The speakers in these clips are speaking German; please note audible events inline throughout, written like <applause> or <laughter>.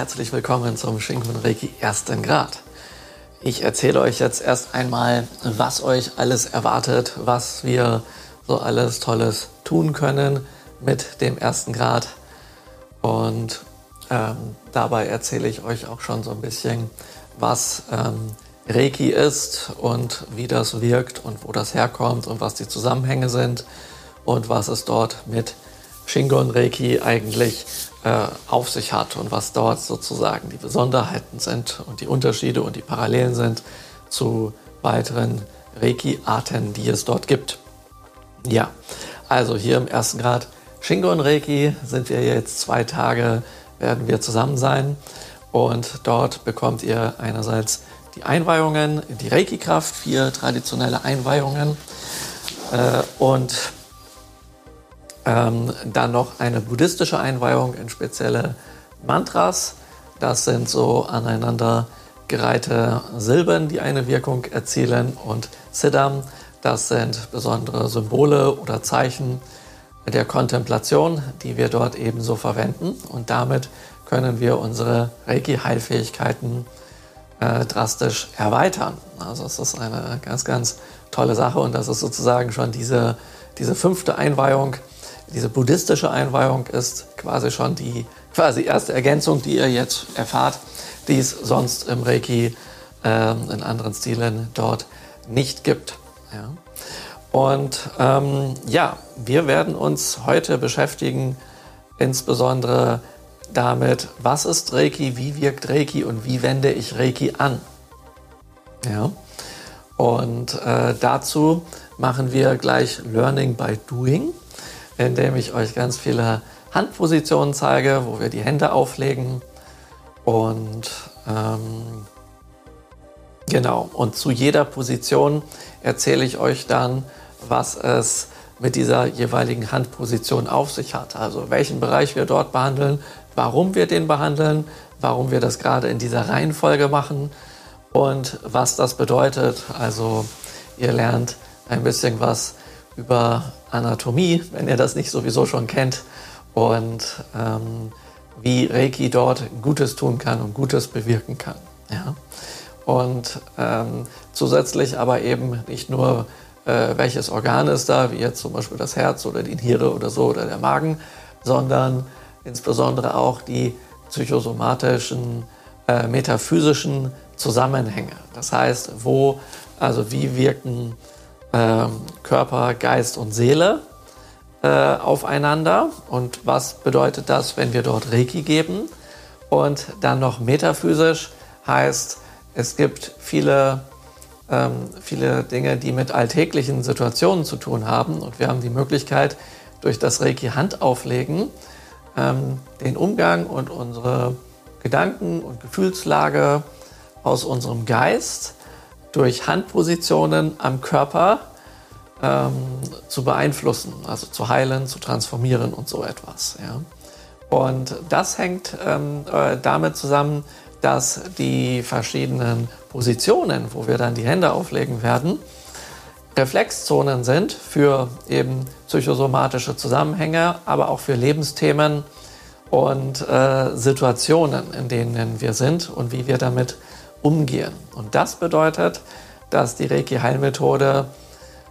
herzlich willkommen zum Shingon Reiki ersten Grad. Ich erzähle euch jetzt erst einmal, was euch alles erwartet, was wir so alles Tolles tun können mit dem ersten Grad. Und ähm, dabei erzähle ich euch auch schon so ein bisschen, was ähm, Reiki ist und wie das wirkt und wo das herkommt und was die Zusammenhänge sind und was es dort mit Shingon Reiki eigentlich äh, auf sich hat und was dort sozusagen die Besonderheiten sind und die Unterschiede und die Parallelen sind zu weiteren Reiki-Arten, die es dort gibt. Ja, also hier im ersten Grad Shingon Reiki sind wir jetzt zwei Tage, werden wir zusammen sein und dort bekommt ihr einerseits die Einweihungen, die Reiki-Kraft, vier traditionelle Einweihungen äh, und ähm, dann noch eine buddhistische Einweihung in spezielle Mantras. Das sind so aneinander gereihte Silben, die eine Wirkung erzielen. Und Siddham, das sind besondere Symbole oder Zeichen der Kontemplation, die wir dort ebenso verwenden. Und damit können wir unsere Reiki-Heilfähigkeiten äh, drastisch erweitern. Also es ist eine ganz, ganz tolle Sache und das ist sozusagen schon diese, diese fünfte Einweihung, diese buddhistische Einweihung ist quasi schon die quasi erste Ergänzung, die ihr jetzt erfahrt, die es sonst im Reiki äh, in anderen Stilen dort nicht gibt. Ja. Und ähm, ja, wir werden uns heute beschäftigen, insbesondere damit, was ist Reiki, wie wirkt Reiki und wie wende ich Reiki an. Ja. Und äh, dazu machen wir gleich Learning by Doing indem ich euch ganz viele Handpositionen zeige, wo wir die Hände auflegen. Und ähm, genau, und zu jeder Position erzähle ich euch dann, was es mit dieser jeweiligen Handposition auf sich hat. Also welchen Bereich wir dort behandeln, warum wir den behandeln, warum wir das gerade in dieser Reihenfolge machen und was das bedeutet. Also ihr lernt ein bisschen was über Anatomie, wenn ihr das nicht sowieso schon kennt, und ähm, wie Reiki dort Gutes tun kann und Gutes bewirken kann. Ja? Und ähm, zusätzlich aber eben nicht nur, äh, welches Organ ist da, wie jetzt zum Beispiel das Herz oder die Niere oder so oder der Magen, sondern insbesondere auch die psychosomatischen, äh, metaphysischen Zusammenhänge. Das heißt, wo, also wie wirken ähm, Körper, Geist und Seele äh, aufeinander. Und was bedeutet das, wenn wir dort Reiki geben? Und dann noch metaphysisch heißt, es gibt viele, ähm, viele Dinge, die mit alltäglichen Situationen zu tun haben. Und wir haben die Möglichkeit, durch das Reiki Hand auflegen, ähm, den Umgang und unsere Gedanken und Gefühlslage aus unserem Geist durch Handpositionen am Körper ähm, zu beeinflussen, also zu heilen, zu transformieren und so etwas. Ja. Und das hängt ähm, äh, damit zusammen, dass die verschiedenen Positionen, wo wir dann die Hände auflegen werden, Reflexzonen sind für eben psychosomatische Zusammenhänge, aber auch für Lebensthemen und äh, Situationen, in denen wir sind und wie wir damit umgehen. Und das bedeutet, dass die Reiki-Heilmethode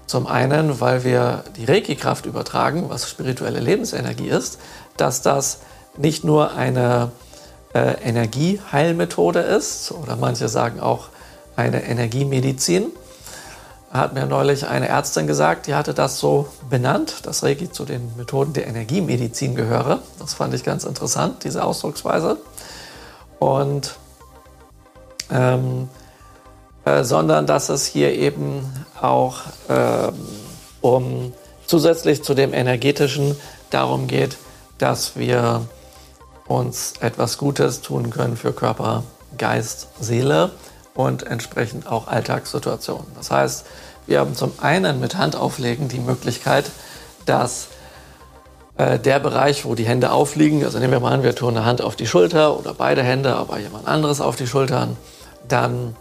zum einen, weil wir die Reiki-Kraft übertragen, was spirituelle Lebensenergie ist, dass das nicht nur eine äh, Energieheilmethode ist oder manche sagen auch eine Energiemedizin. Hat mir neulich eine Ärztin gesagt, die hatte das so benannt, dass Reiki zu den Methoden der Energiemedizin gehöre. Das fand ich ganz interessant, diese Ausdrucksweise. Und ähm, äh, sondern dass es hier eben auch äh, um zusätzlich zu dem energetischen darum geht, dass wir uns etwas Gutes tun können für Körper, Geist, Seele und entsprechend auch Alltagssituationen. Das heißt, wir haben zum einen mit Handauflegen die Möglichkeit, dass äh, der Bereich, wo die Hände aufliegen, also nehmen wir mal an, wir tun eine Hand auf die Schulter oder beide Hände, aber jemand anderes auf die Schultern, dann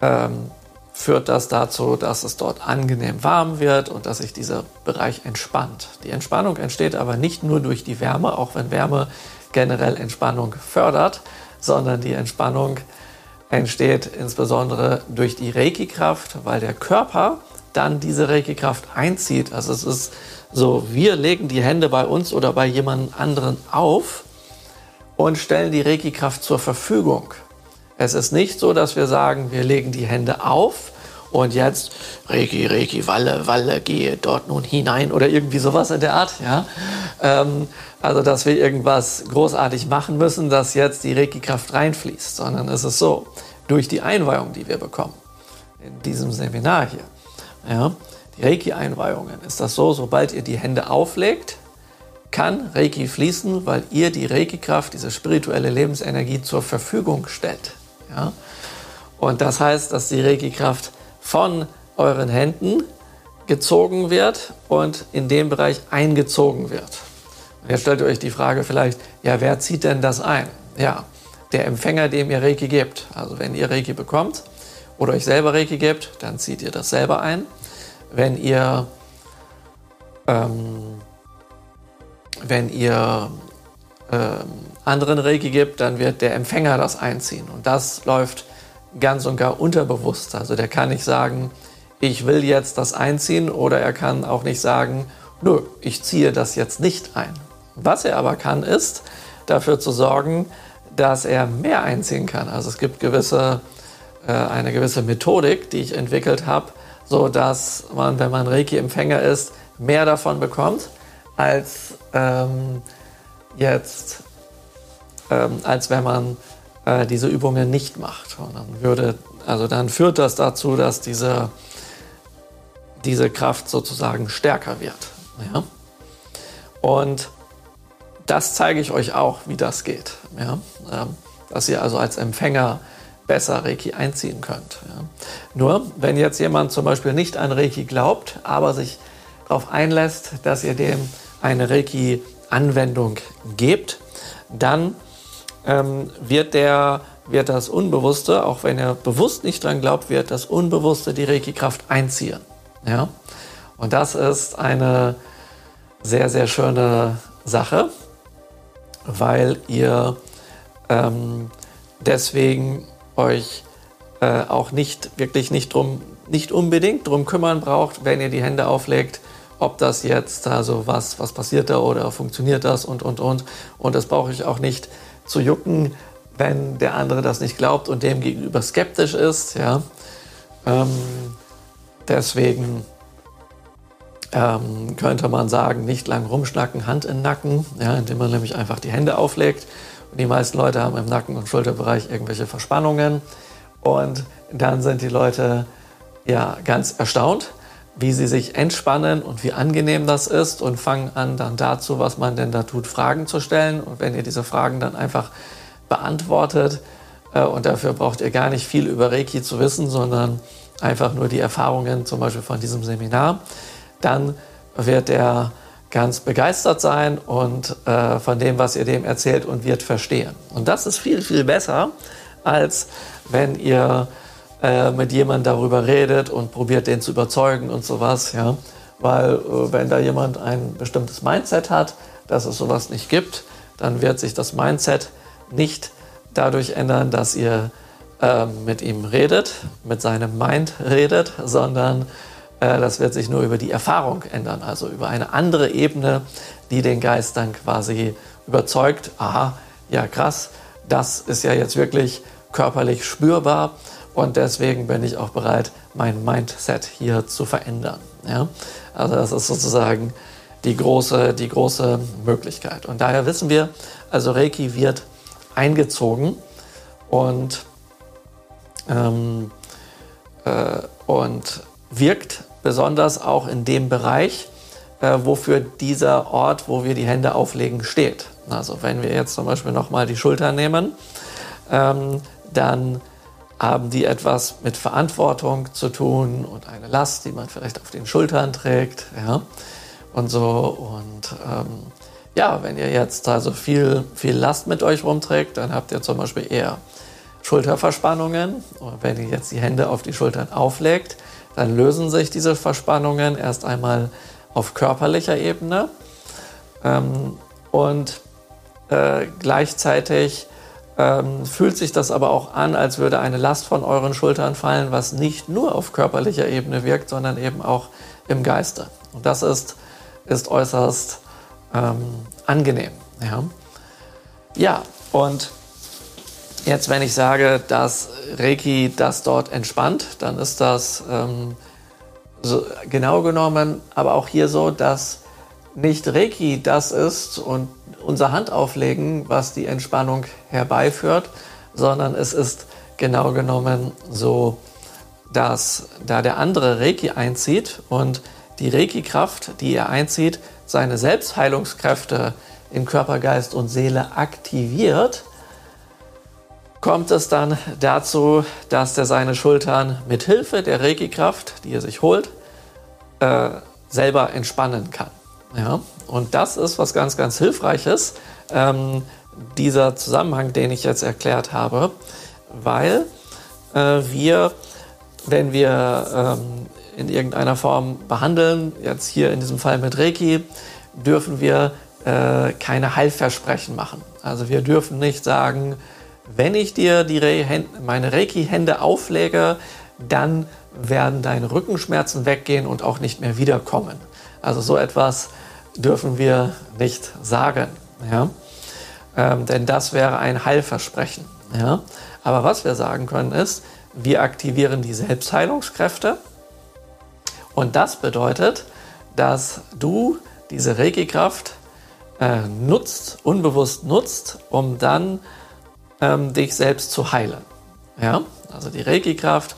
ähm, führt das dazu, dass es dort angenehm warm wird und dass sich dieser Bereich entspannt. Die Entspannung entsteht aber nicht nur durch die Wärme, auch wenn Wärme generell Entspannung fördert, sondern die Entspannung entsteht insbesondere durch die Reiki-Kraft, weil der Körper dann diese Reiki-Kraft einzieht. Also es ist so, wir legen die Hände bei uns oder bei jemand anderen auf und stellen die Reiki-Kraft zur Verfügung. Es ist nicht so, dass wir sagen, wir legen die Hände auf und jetzt Reiki, Reiki, Walle, Walle, gehe dort nun hinein oder irgendwie sowas in der Art. Ja? Ähm, also, dass wir irgendwas großartig machen müssen, dass jetzt die Reiki-Kraft reinfließt, sondern es ist so, durch die Einweihung, die wir bekommen in diesem Seminar hier, ja, die Reiki-Einweihungen, ist das so, sobald ihr die Hände auflegt, kann Reiki fließen, weil ihr die Reiki-Kraft, diese spirituelle Lebensenergie zur Verfügung stellt. Ja? Und das heißt, dass die Reiki-Kraft von euren Händen gezogen wird und in dem Bereich eingezogen wird. Und jetzt stellt ihr euch die Frage vielleicht, ja, wer zieht denn das ein? Ja, der Empfänger, dem ihr Reiki gebt. Also wenn ihr Reiki bekommt oder euch selber Reiki gebt, dann zieht ihr das selber ein. Wenn ihr, ähm, wenn ihr anderen Reiki gibt, dann wird der Empfänger das einziehen. Und das läuft ganz und gar unterbewusst. Also der kann nicht sagen, ich will jetzt das einziehen oder er kann auch nicht sagen, nö, ich ziehe das jetzt nicht ein. Was er aber kann, ist dafür zu sorgen, dass er mehr einziehen kann. Also es gibt gewisse, äh, eine gewisse Methodik, die ich entwickelt habe, so dass man, wenn man Reiki-Empfänger ist, mehr davon bekommt, als ähm, jetzt, ähm, als wenn man äh, diese Übungen nicht macht. Und dann würde, also dann führt das dazu, dass diese, diese Kraft sozusagen stärker wird. Ja? Und das zeige ich euch auch, wie das geht. Ja? Ähm, dass ihr also als Empfänger besser Reiki einziehen könnt. Ja? Nur, wenn jetzt jemand zum Beispiel nicht an Reiki glaubt, aber sich darauf einlässt, dass ihr dem eine Reiki-Anwendung gebt, dann ähm, wird, der, wird das Unbewusste, auch wenn er bewusst nicht dran glaubt, wird das Unbewusste die Reiki-Kraft einziehen. Ja? Und das ist eine sehr, sehr schöne Sache, weil ihr ähm, deswegen euch äh, auch nicht wirklich nicht drum, nicht unbedingt drum kümmern braucht, wenn ihr die Hände auflegt, ob das jetzt also was, was passiert da oder funktioniert das und und und. Und das brauche ich auch nicht zu jucken, wenn der andere das nicht glaubt und dem gegenüber skeptisch ist. Ja. Ähm, deswegen ähm, könnte man sagen, nicht lang rumschnacken, Hand in Nacken, ja, indem man nämlich einfach die Hände auflegt. Und die meisten Leute haben im Nacken- und Schulterbereich irgendwelche Verspannungen. Und dann sind die Leute ja ganz erstaunt, wie sie sich entspannen und wie angenehm das ist und fangen an, dann dazu, was man denn da tut, Fragen zu stellen. Und wenn ihr diese Fragen dann einfach beantwortet, äh, und dafür braucht ihr gar nicht viel über Reiki zu wissen, sondern einfach nur die Erfahrungen zum Beispiel von diesem Seminar, dann wird er ganz begeistert sein und äh, von dem, was ihr dem erzählt und wird verstehen. Und das ist viel, viel besser, als wenn ihr äh, mit jemandem darüber redet und probiert, den zu überzeugen und sowas. Ja? Weil äh, wenn da jemand ein bestimmtes Mindset hat, dass es sowas nicht gibt, dann wird sich das Mindset nicht dadurch ändern, dass ihr äh, mit ihm redet, mit seinem Mind redet, sondern äh, das wird sich nur über die Erfahrung ändern, also über eine andere Ebene, die den Geist dann quasi überzeugt, aha, ja krass, das ist ja jetzt wirklich körperlich spürbar und deswegen bin ich auch bereit, mein Mindset hier zu verändern. Ja? Also das ist sozusagen die große, die große Möglichkeit. Und daher wissen wir, also Reiki wird eingezogen und, ähm, äh, und wirkt besonders auch in dem Bereich, äh, wofür dieser Ort, wo wir die Hände auflegen, steht. Also wenn wir jetzt zum Beispiel nochmal die Schultern nehmen, ähm, dann haben die etwas mit Verantwortung zu tun und eine Last, die man vielleicht auf den Schultern trägt, ja, und so. Und ähm, ja, wenn ihr jetzt also viel, viel Last mit euch rumträgt, dann habt ihr zum Beispiel eher Schulterverspannungen. Und wenn ihr jetzt die Hände auf die Schultern auflegt, dann lösen sich diese Verspannungen erst einmal auf körperlicher Ebene. Ähm, und äh, gleichzeitig ähm, fühlt sich das aber auch an, als würde eine Last von euren Schultern fallen, was nicht nur auf körperlicher Ebene wirkt, sondern eben auch im Geiste. Und das ist, ist äußerst ähm, angenehm. Ja? ja, und jetzt, wenn ich sage, dass Reiki das dort entspannt, dann ist das ähm, so, genau genommen aber auch hier so, dass nicht Reiki das ist und unser Handauflegen, was die Entspannung herbeiführt, sondern es ist genau genommen so, dass da der andere Reiki einzieht und die Reiki-Kraft, die er einzieht, seine Selbstheilungskräfte in Körper, Geist und Seele aktiviert, kommt es dann dazu, dass er seine Schultern mit Hilfe der Reiki-Kraft, die er sich holt, äh, selber entspannen kann. Ja? Und das ist was ganz, ganz Hilfreiches, ähm, dieser Zusammenhang, den ich jetzt erklärt habe, weil äh, wir, wenn wir ähm, in irgendeiner Form behandeln, jetzt hier in diesem Fall mit Reiki, dürfen wir äh, keine Heilversprechen machen. Also wir dürfen nicht sagen, wenn ich dir die Re meine Reiki-Hände auflege, dann werden deine Rückenschmerzen weggehen und auch nicht mehr wiederkommen. Also so etwas dürfen wir nicht sagen. Ja? Ähm, denn das wäre ein Heilversprechen. Ja? Aber was wir sagen können ist, wir aktivieren die Selbstheilungskräfte und das bedeutet, dass du diese Reiki-Kraft äh, nutzt, unbewusst nutzt, um dann ähm, dich selbst zu heilen. Ja? Also die Reiki-Kraft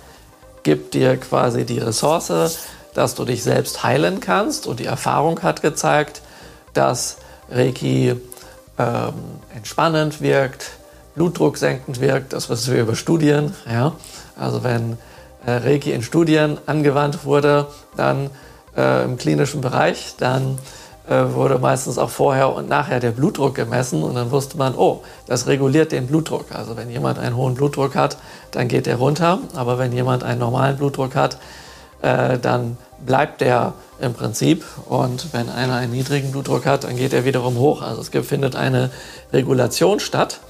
gibt dir quasi die Ressource, dass du dich selbst heilen kannst. Und die Erfahrung hat gezeigt, dass Reiki ähm, entspannend wirkt, Blutdruck senkend wirkt. Das wissen wir über Studien. Ja? Also wenn äh, Reiki in Studien angewandt wurde, dann äh, im klinischen Bereich, dann äh, wurde meistens auch vorher und nachher der Blutdruck gemessen und dann wusste man, oh, das reguliert den Blutdruck. Also wenn jemand einen hohen Blutdruck hat, dann geht der runter, aber wenn jemand einen normalen Blutdruck hat, äh, dann bleibt der im Prinzip und wenn einer einen niedrigen Blutdruck hat, dann geht er wiederum hoch. Also es findet eine Regulation statt.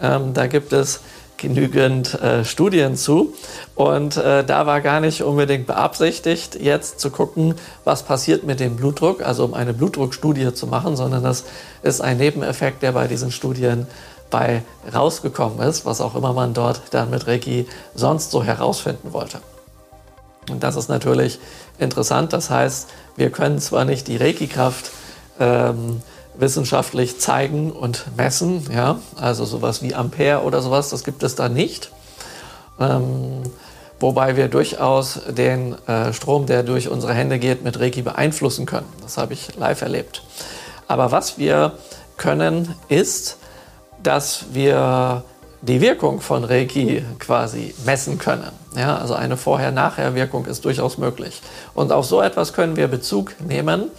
Ähm, da gibt es genügend äh, Studien zu. Und äh, da war gar nicht unbedingt beabsichtigt, jetzt zu gucken, was passiert mit dem Blutdruck, also um eine Blutdruckstudie zu machen, sondern das ist ein Nebeneffekt, der bei diesen Studien bei rausgekommen ist, was auch immer man dort dann mit Reiki sonst so herausfinden wollte. Und das ist natürlich interessant. Das heißt, wir können zwar nicht die Reiki-Kraft ähm, wissenschaftlich zeigen und messen. Ja? Also sowas wie Ampere oder sowas, das gibt es da nicht. Ähm, wobei wir durchaus den äh, Strom, der durch unsere Hände geht, mit Reiki beeinflussen können. Das habe ich live erlebt. Aber was wir können, ist, dass wir die Wirkung von Reiki quasi messen können. Ja, also eine Vorher-Nachher-Wirkung ist durchaus möglich. Und auf so etwas können wir Bezug nehmen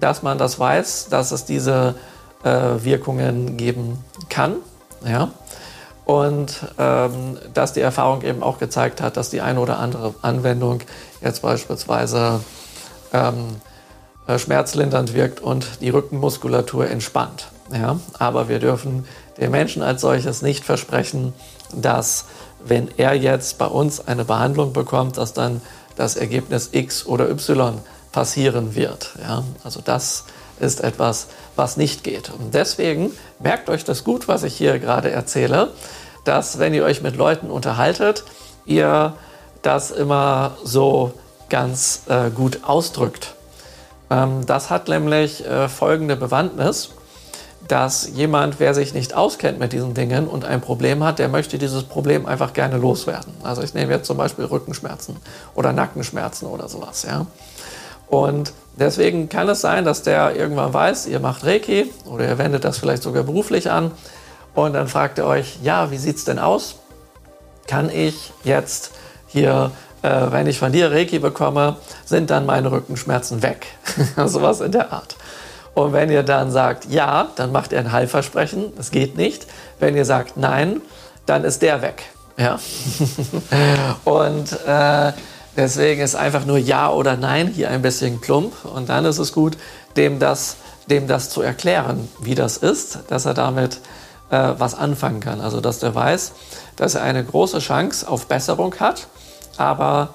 dass man das weiß, dass es diese äh, Wirkungen geben kann. Ja? Und ähm, dass die Erfahrung eben auch gezeigt hat, dass die eine oder andere Anwendung jetzt beispielsweise ähm, äh, schmerzlindernd wirkt und die Rückenmuskulatur entspannt. Ja? Aber wir dürfen dem Menschen als solches nicht versprechen, dass wenn er jetzt bei uns eine Behandlung bekommt, dass dann das Ergebnis X oder Y passieren wird. Ja? Also das ist etwas, was nicht geht. Und deswegen merkt euch das gut, was ich hier gerade erzähle, dass wenn ihr euch mit Leuten unterhaltet, ihr das immer so ganz äh, gut ausdrückt. Ähm, das hat nämlich äh, folgende Bewandtnis, dass jemand, wer sich nicht auskennt mit diesen Dingen und ein Problem hat, der möchte dieses Problem einfach gerne loswerden. Also ich nehme jetzt zum Beispiel Rückenschmerzen oder Nackenschmerzen oder sowas. Ja? Und deswegen kann es sein, dass der irgendwann weiß, ihr macht Reiki oder ihr wendet das vielleicht sogar beruflich an. Und dann fragt er euch, ja, wie sieht es denn aus? Kann ich jetzt hier, äh, wenn ich von dir Reiki bekomme, sind dann meine Rückenschmerzen weg? <laughs> Sowas in der Art. Und wenn ihr dann sagt, ja, dann macht ihr ein Heilversprechen, das geht nicht. Wenn ihr sagt, nein, dann ist der weg. Ja. <laughs> und äh, Deswegen ist einfach nur Ja oder Nein hier ein bisschen plump und dann ist es gut, dem das dem das zu erklären, wie das ist, dass er damit äh, was anfangen kann. Also dass der weiß, dass er eine große Chance auf Besserung hat, aber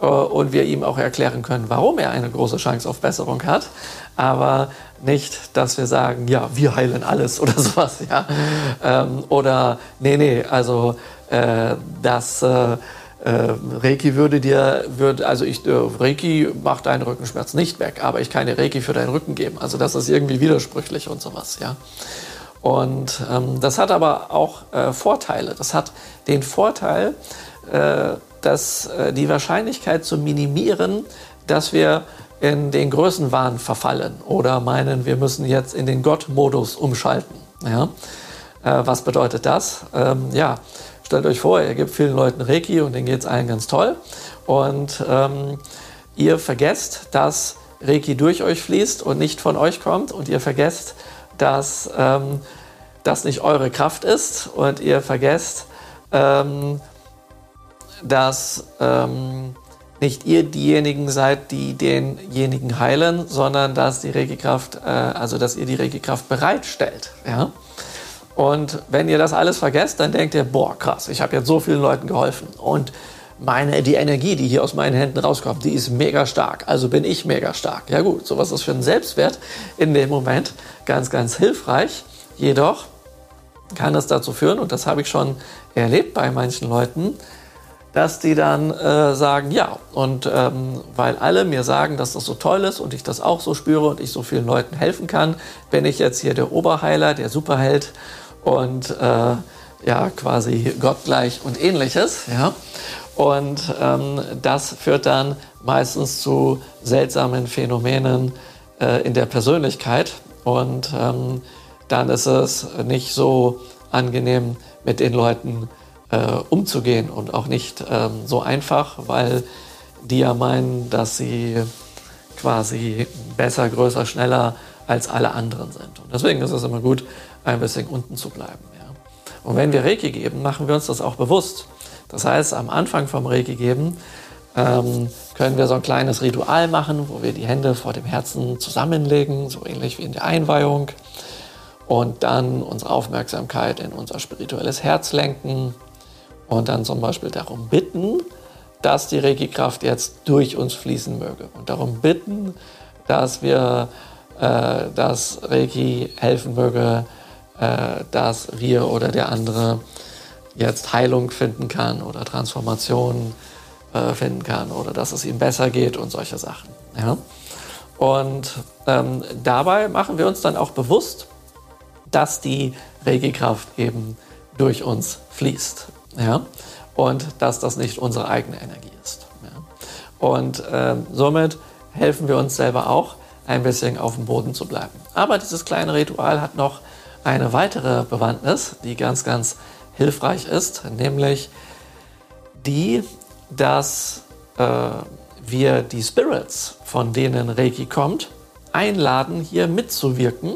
und wir ihm auch erklären können, warum er eine große Chance auf Besserung hat, aber nicht, dass wir sagen, ja, wir heilen alles <laughs> oder sowas, ja, ähm, oder nee, nee, also äh, das äh, äh, Reiki würde dir, würde, also ich, äh, Reiki macht deinen Rückenschmerz nicht weg, aber ich kann dir Reiki für deinen Rücken geben. Also das ist irgendwie widersprüchlich und sowas, ja. Und ähm, das hat aber auch äh, Vorteile. Das hat den Vorteil, äh, dass äh, die Wahrscheinlichkeit zu minimieren, dass wir in den Größenwahn verfallen oder meinen, wir müssen jetzt in den Gott-Modus umschalten. Ja? Äh, was bedeutet das? Ähm, ja, stellt euch vor, ihr gebt vielen Leuten Reiki und denen geht es allen ganz toll. Und ähm, ihr vergesst, dass Reiki durch euch fließt und nicht von euch kommt. Und ihr vergesst, dass ähm, das nicht eure Kraft ist. Und ihr vergesst, ähm, dass ähm, nicht ihr diejenigen seid, die denjenigen heilen, sondern dass die Reiki-Kraft, äh, also dass ihr die Reiki-Kraft bereitstellt. Ja? Und wenn ihr das alles vergesst, dann denkt ihr, boah, krass, ich habe jetzt so vielen Leuten geholfen. Und meine, die Energie, die hier aus meinen Händen rauskommt, die ist mega stark. Also bin ich mega stark. Ja gut, sowas ist für einen Selbstwert in dem Moment ganz, ganz hilfreich. Jedoch kann es dazu führen, und das habe ich schon erlebt bei manchen Leuten, dass die dann äh, sagen, ja, und ähm, weil alle mir sagen, dass das so toll ist und ich das auch so spüre und ich so vielen Leuten helfen kann, bin ich jetzt hier der Oberheiler, der Superheld und äh, ja, quasi gottgleich und ähnliches. Ja? Und ähm, das führt dann meistens zu seltsamen Phänomenen äh, in der Persönlichkeit. Und ähm, dann ist es nicht so angenehm, mit den Leuten äh, umzugehen und auch nicht ähm, so einfach, weil die ja meinen, dass sie quasi besser, größer, schneller als alle anderen sind. Und deswegen ist es immer gut, ein bisschen unten zu bleiben. Ja. Und wenn wir Reiki geben, machen wir uns das auch bewusst. Das heißt, am Anfang vom Reiki geben ähm, können wir so ein kleines Ritual machen, wo wir die Hände vor dem Herzen zusammenlegen, so ähnlich wie in der Einweihung. Und dann unsere Aufmerksamkeit in unser spirituelles Herz lenken und dann zum Beispiel darum bitten, dass die Reiki-Kraft jetzt durch uns fließen möge. Und darum bitten, dass wir, äh, dass Reiki helfen möge, äh, dass wir oder der andere jetzt Heilung finden kann oder Transformation äh, finden kann oder dass es ihm besser geht und solche Sachen. Ja? Und ähm, dabei machen wir uns dann auch bewusst, dass die Regelkraft eben durch uns fließt. Ja? Und dass das nicht unsere eigene Energie ist. Ja? Und äh, somit helfen wir uns selber auch, ein bisschen auf dem Boden zu bleiben. Aber dieses kleine Ritual hat noch eine weitere Bewandtnis, die ganz, ganz hilfreich ist, nämlich die, dass äh, wir die Spirits, von denen Reiki kommt, einladen, hier mitzuwirken.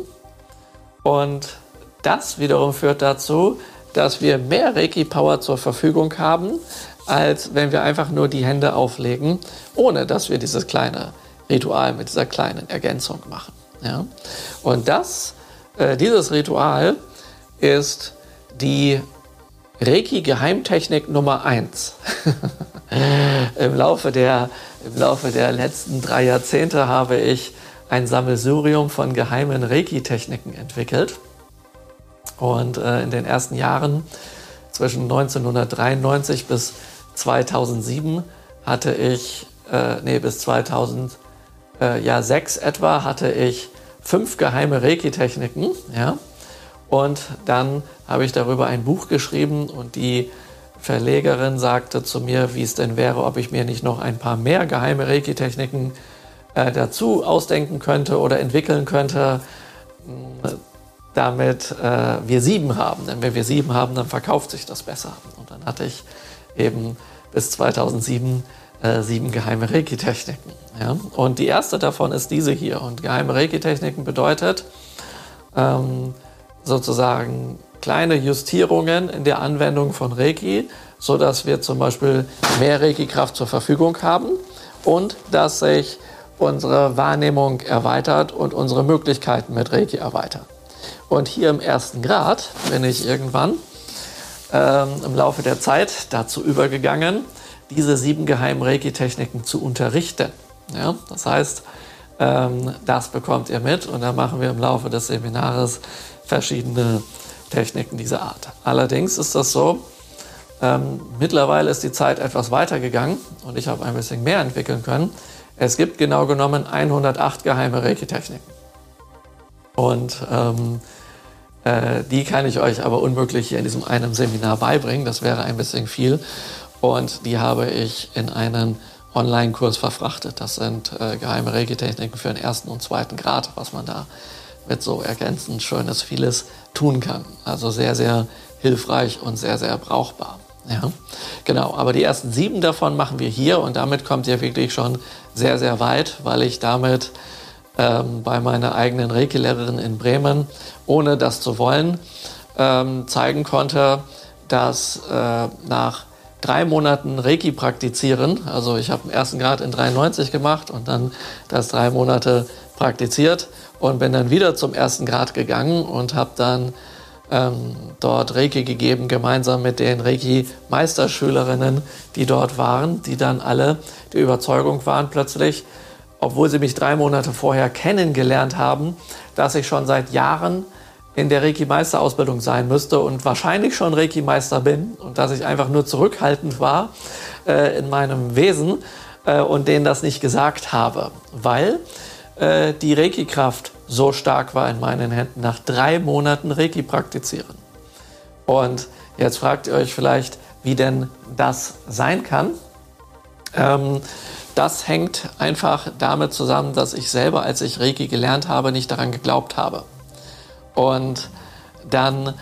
Und das wiederum führt dazu, dass wir mehr Reiki-Power zur Verfügung haben, als wenn wir einfach nur die Hände auflegen, ohne dass wir dieses kleine Ritual mit dieser kleinen Ergänzung machen. Ja? Und das äh, dieses Ritual ist die Reiki-Geheimtechnik Nummer 1. <laughs> Im, Laufe der, Im Laufe der letzten drei Jahrzehnte habe ich ein Sammelsurium von geheimen Reiki-Techniken entwickelt. Und äh, in den ersten Jahren, zwischen 1993 bis 2007, hatte ich, äh, nee, bis 2006 äh, etwa, hatte ich fünf geheime Reiki-Techniken. Ja? Und dann habe ich darüber ein Buch geschrieben und die Verlegerin sagte zu mir, wie es denn wäre, ob ich mir nicht noch ein paar mehr geheime Reiki-Techniken äh, dazu ausdenken könnte oder entwickeln könnte, äh, damit äh, wir sieben haben. Denn wenn wir sieben haben, dann verkauft sich das besser. Und dann hatte ich eben bis 2007 äh, sieben geheime Reiki-Techniken. Ja? Und die erste davon ist diese hier. Und geheime Reiki-Techniken bedeutet ähm, sozusagen kleine Justierungen in der Anwendung von Reiki, sodass wir zum Beispiel mehr Reiki-Kraft zur Verfügung haben und dass sich unsere Wahrnehmung erweitert und unsere Möglichkeiten mit Reiki erweitert. Und hier im ersten Grad bin ich irgendwann ähm, im Laufe der Zeit dazu übergegangen, diese sieben geheimen Reiki-Techniken zu unterrichten. Ja, das heißt, ähm, das bekommt ihr mit und dann machen wir im Laufe des Seminars verschiedene Techniken dieser Art. Allerdings ist das so, ähm, mittlerweile ist die Zeit etwas weiter gegangen und ich habe ein bisschen mehr entwickeln können. Es gibt genau genommen 108 geheime Reiki-Techniken. Und ähm, äh, die kann ich euch aber unmöglich hier in diesem einen Seminar beibringen. Das wäre ein bisschen viel. Und die habe ich in einen Online-Kurs verfrachtet. Das sind äh, geheime Reiki-Techniken für den ersten und zweiten Grad, was man da mit so ergänzend schönes vieles tun kann. Also sehr, sehr hilfreich und sehr, sehr brauchbar. Ja, genau. Aber die ersten sieben davon machen wir hier und damit kommt ihr wirklich schon sehr, sehr weit, weil ich damit ähm, bei meiner eigenen Reiki-Lehrerin in Bremen, ohne das zu wollen, ähm, zeigen konnte, dass äh, nach drei Monaten Reiki praktizieren, also ich habe den ersten Grad in 93 gemacht und dann das drei Monate praktiziert und bin dann wieder zum ersten Grad gegangen und habe dann ähm, dort Reiki gegeben, gemeinsam mit den Reiki-Meisterschülerinnen, die dort waren, die dann alle die Überzeugung waren plötzlich, obwohl sie mich drei Monate vorher kennengelernt haben, dass ich schon seit Jahren in der Reiki-Meisterausbildung sein müsste und wahrscheinlich schon Reiki-Meister bin und dass ich einfach nur zurückhaltend war äh, in meinem Wesen äh, und denen das nicht gesagt habe, weil äh, die Reiki-Kraft so stark war in meinen Händen nach drei Monaten Reiki praktizieren. Und jetzt fragt ihr euch vielleicht, wie denn das sein kann. Ähm, das hängt einfach damit zusammen, dass ich selber, als ich Reiki gelernt habe, nicht daran geglaubt habe. Und dann,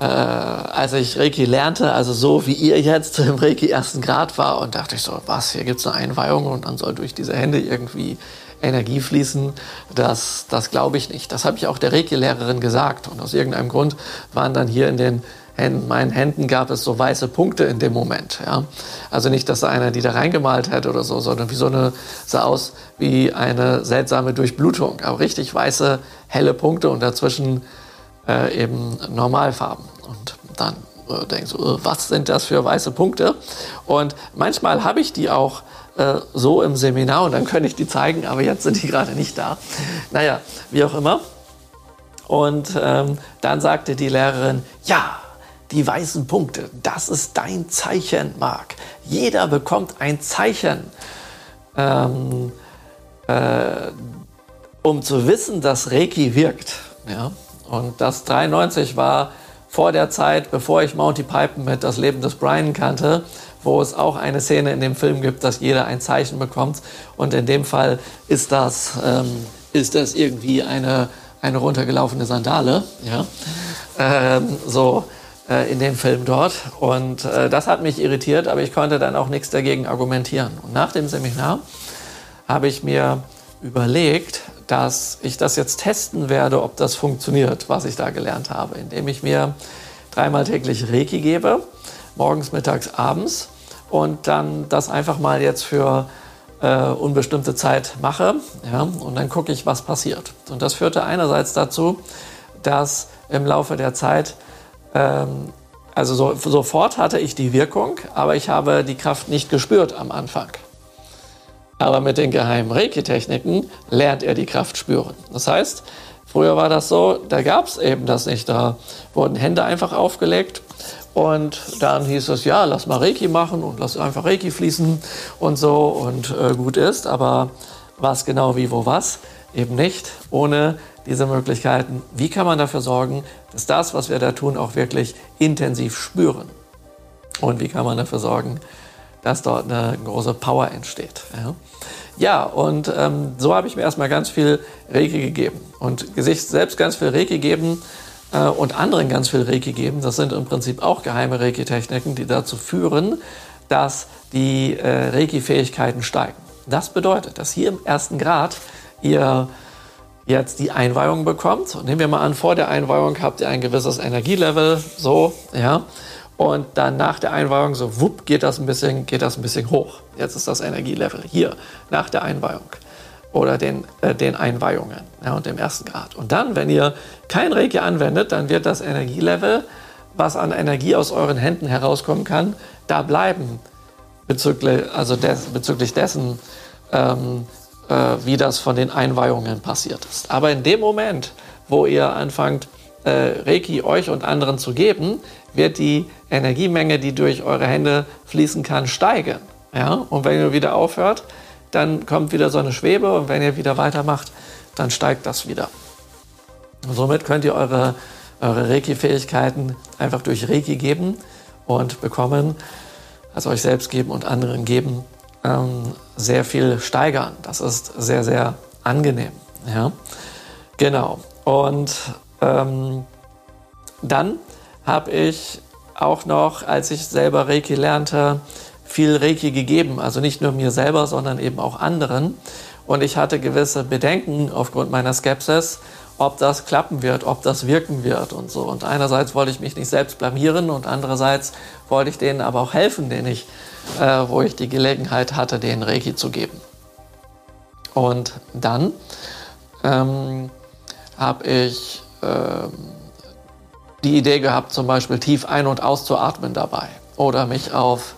äh, als ich Reiki lernte, also so wie ihr jetzt im Reiki ersten Grad war, und dachte ich so, was, hier gibt es eine Einweihung und dann soll durch diese Hände irgendwie Energie fließen, das, das glaube ich nicht. Das habe ich auch der Reiki-Lehrerin gesagt. Und aus irgendeinem Grund waren dann hier in den Händen, meinen Händen gab es so weiße Punkte in dem Moment. Ja? Also nicht, dass da einer die da reingemalt hätte oder so, sondern wie so eine, sah aus wie eine seltsame Durchblutung. Aber richtig weiße, helle Punkte und dazwischen äh, eben Normalfarben. Und dann äh, denkst du, äh, was sind das für weiße Punkte? Und manchmal habe ich die auch äh, so im Seminar und dann könnte ich die zeigen, aber jetzt sind die gerade nicht da. Naja, wie auch immer. Und ähm, dann sagte die Lehrerin, ja, die weißen Punkte, das ist dein Zeichen, Marc. Jeder bekommt ein Zeichen, ähm, äh, um zu wissen, dass Reiki wirkt. Ja? Und das 93 war vor der Zeit, bevor ich Monty Python mit Das Leben des Brian kannte, wo es auch eine Szene in dem Film gibt, dass jeder ein Zeichen bekommt. Und in dem Fall ist das, ähm, ist das irgendwie eine, eine runtergelaufene Sandale. Ja? Ähm, so in dem Film dort. Und äh, das hat mich irritiert, aber ich konnte dann auch nichts dagegen argumentieren. Und nach dem Seminar habe ich mir überlegt, dass ich das jetzt testen werde, ob das funktioniert, was ich da gelernt habe, indem ich mir dreimal täglich Reiki gebe, morgens, mittags, abends und dann das einfach mal jetzt für äh, unbestimmte Zeit mache ja, und dann gucke ich, was passiert. Und das führte einerseits dazu, dass im Laufe der Zeit, ähm, also so, sofort hatte ich die Wirkung, aber ich habe die Kraft nicht gespürt am Anfang. Aber mit den geheimen Reiki-Techniken lernt er die Kraft spüren. Das heißt, früher war das so, da gab es eben das nicht. Da wurden Hände einfach aufgelegt und dann hieß es, ja, lass mal Reiki machen und lass einfach Reiki fließen und so und äh, gut ist. Aber was genau, wie, wo, was? Eben nicht. Ohne diese Möglichkeiten. Wie kann man dafür sorgen, dass das, was wir da tun, auch wirklich intensiv spüren? Und wie kann man dafür sorgen, dass dort eine große Power entsteht? Ja, ja und ähm, so habe ich mir erstmal ganz viel Reiki gegeben. Und sich selbst ganz viel Reiki geben, äh, und anderen ganz viel Reiki geben. Das sind im Prinzip auch geheime Reiki-Techniken, die dazu führen, dass die äh, Reiki-Fähigkeiten steigen. Das bedeutet, dass hier im ersten Grad ihr jetzt die Einweihung bekommt. Nehmen wir mal an, vor der Einweihung habt ihr ein gewisses Energielevel, so, ja. Und dann nach der Einweihung, so wupp, geht das ein bisschen, geht das ein bisschen hoch. Jetzt ist das Energielevel hier, nach der Einweihung. oder den, äh, den Einweihungen ja, und dem ersten Grad. Und dann, wenn ihr kein Reiki anwendet, dann wird das Energielevel, was an Energie aus euren Händen herauskommen kann, da bleiben bezüglich, also des, bezüglich dessen, ähm, äh, wie das von den Einweihungen passiert ist. Aber in dem Moment, wo ihr anfangt, äh, Reiki euch und anderen zu geben, wird die Energiemenge, die durch eure Hände fließen kann, steigen. Ja? Und wenn ihr wieder aufhört, dann kommt wieder so eine Schwebe und wenn ihr wieder weitermacht, dann steigt das wieder. Und somit könnt ihr eure, eure Reiki-Fähigkeiten einfach durch Reiki geben und bekommen, also euch selbst geben und anderen geben, ähm, sehr viel steigern. Das ist sehr, sehr angenehm. Ja? Genau. Und ähm, dann habe ich auch noch, als ich selber Reiki lernte, viel Reiki gegeben. Also nicht nur mir selber, sondern eben auch anderen. Und ich hatte gewisse Bedenken aufgrund meiner Skepsis, ob das klappen wird, ob das wirken wird und so. Und einerseits wollte ich mich nicht selbst blamieren und andererseits wollte ich denen aber auch helfen, denen ich, äh, wo ich die Gelegenheit hatte, denen Reiki zu geben. Und dann ähm, habe ich ähm, die Idee gehabt, zum Beispiel tief ein- und auszuatmen dabei oder mich auf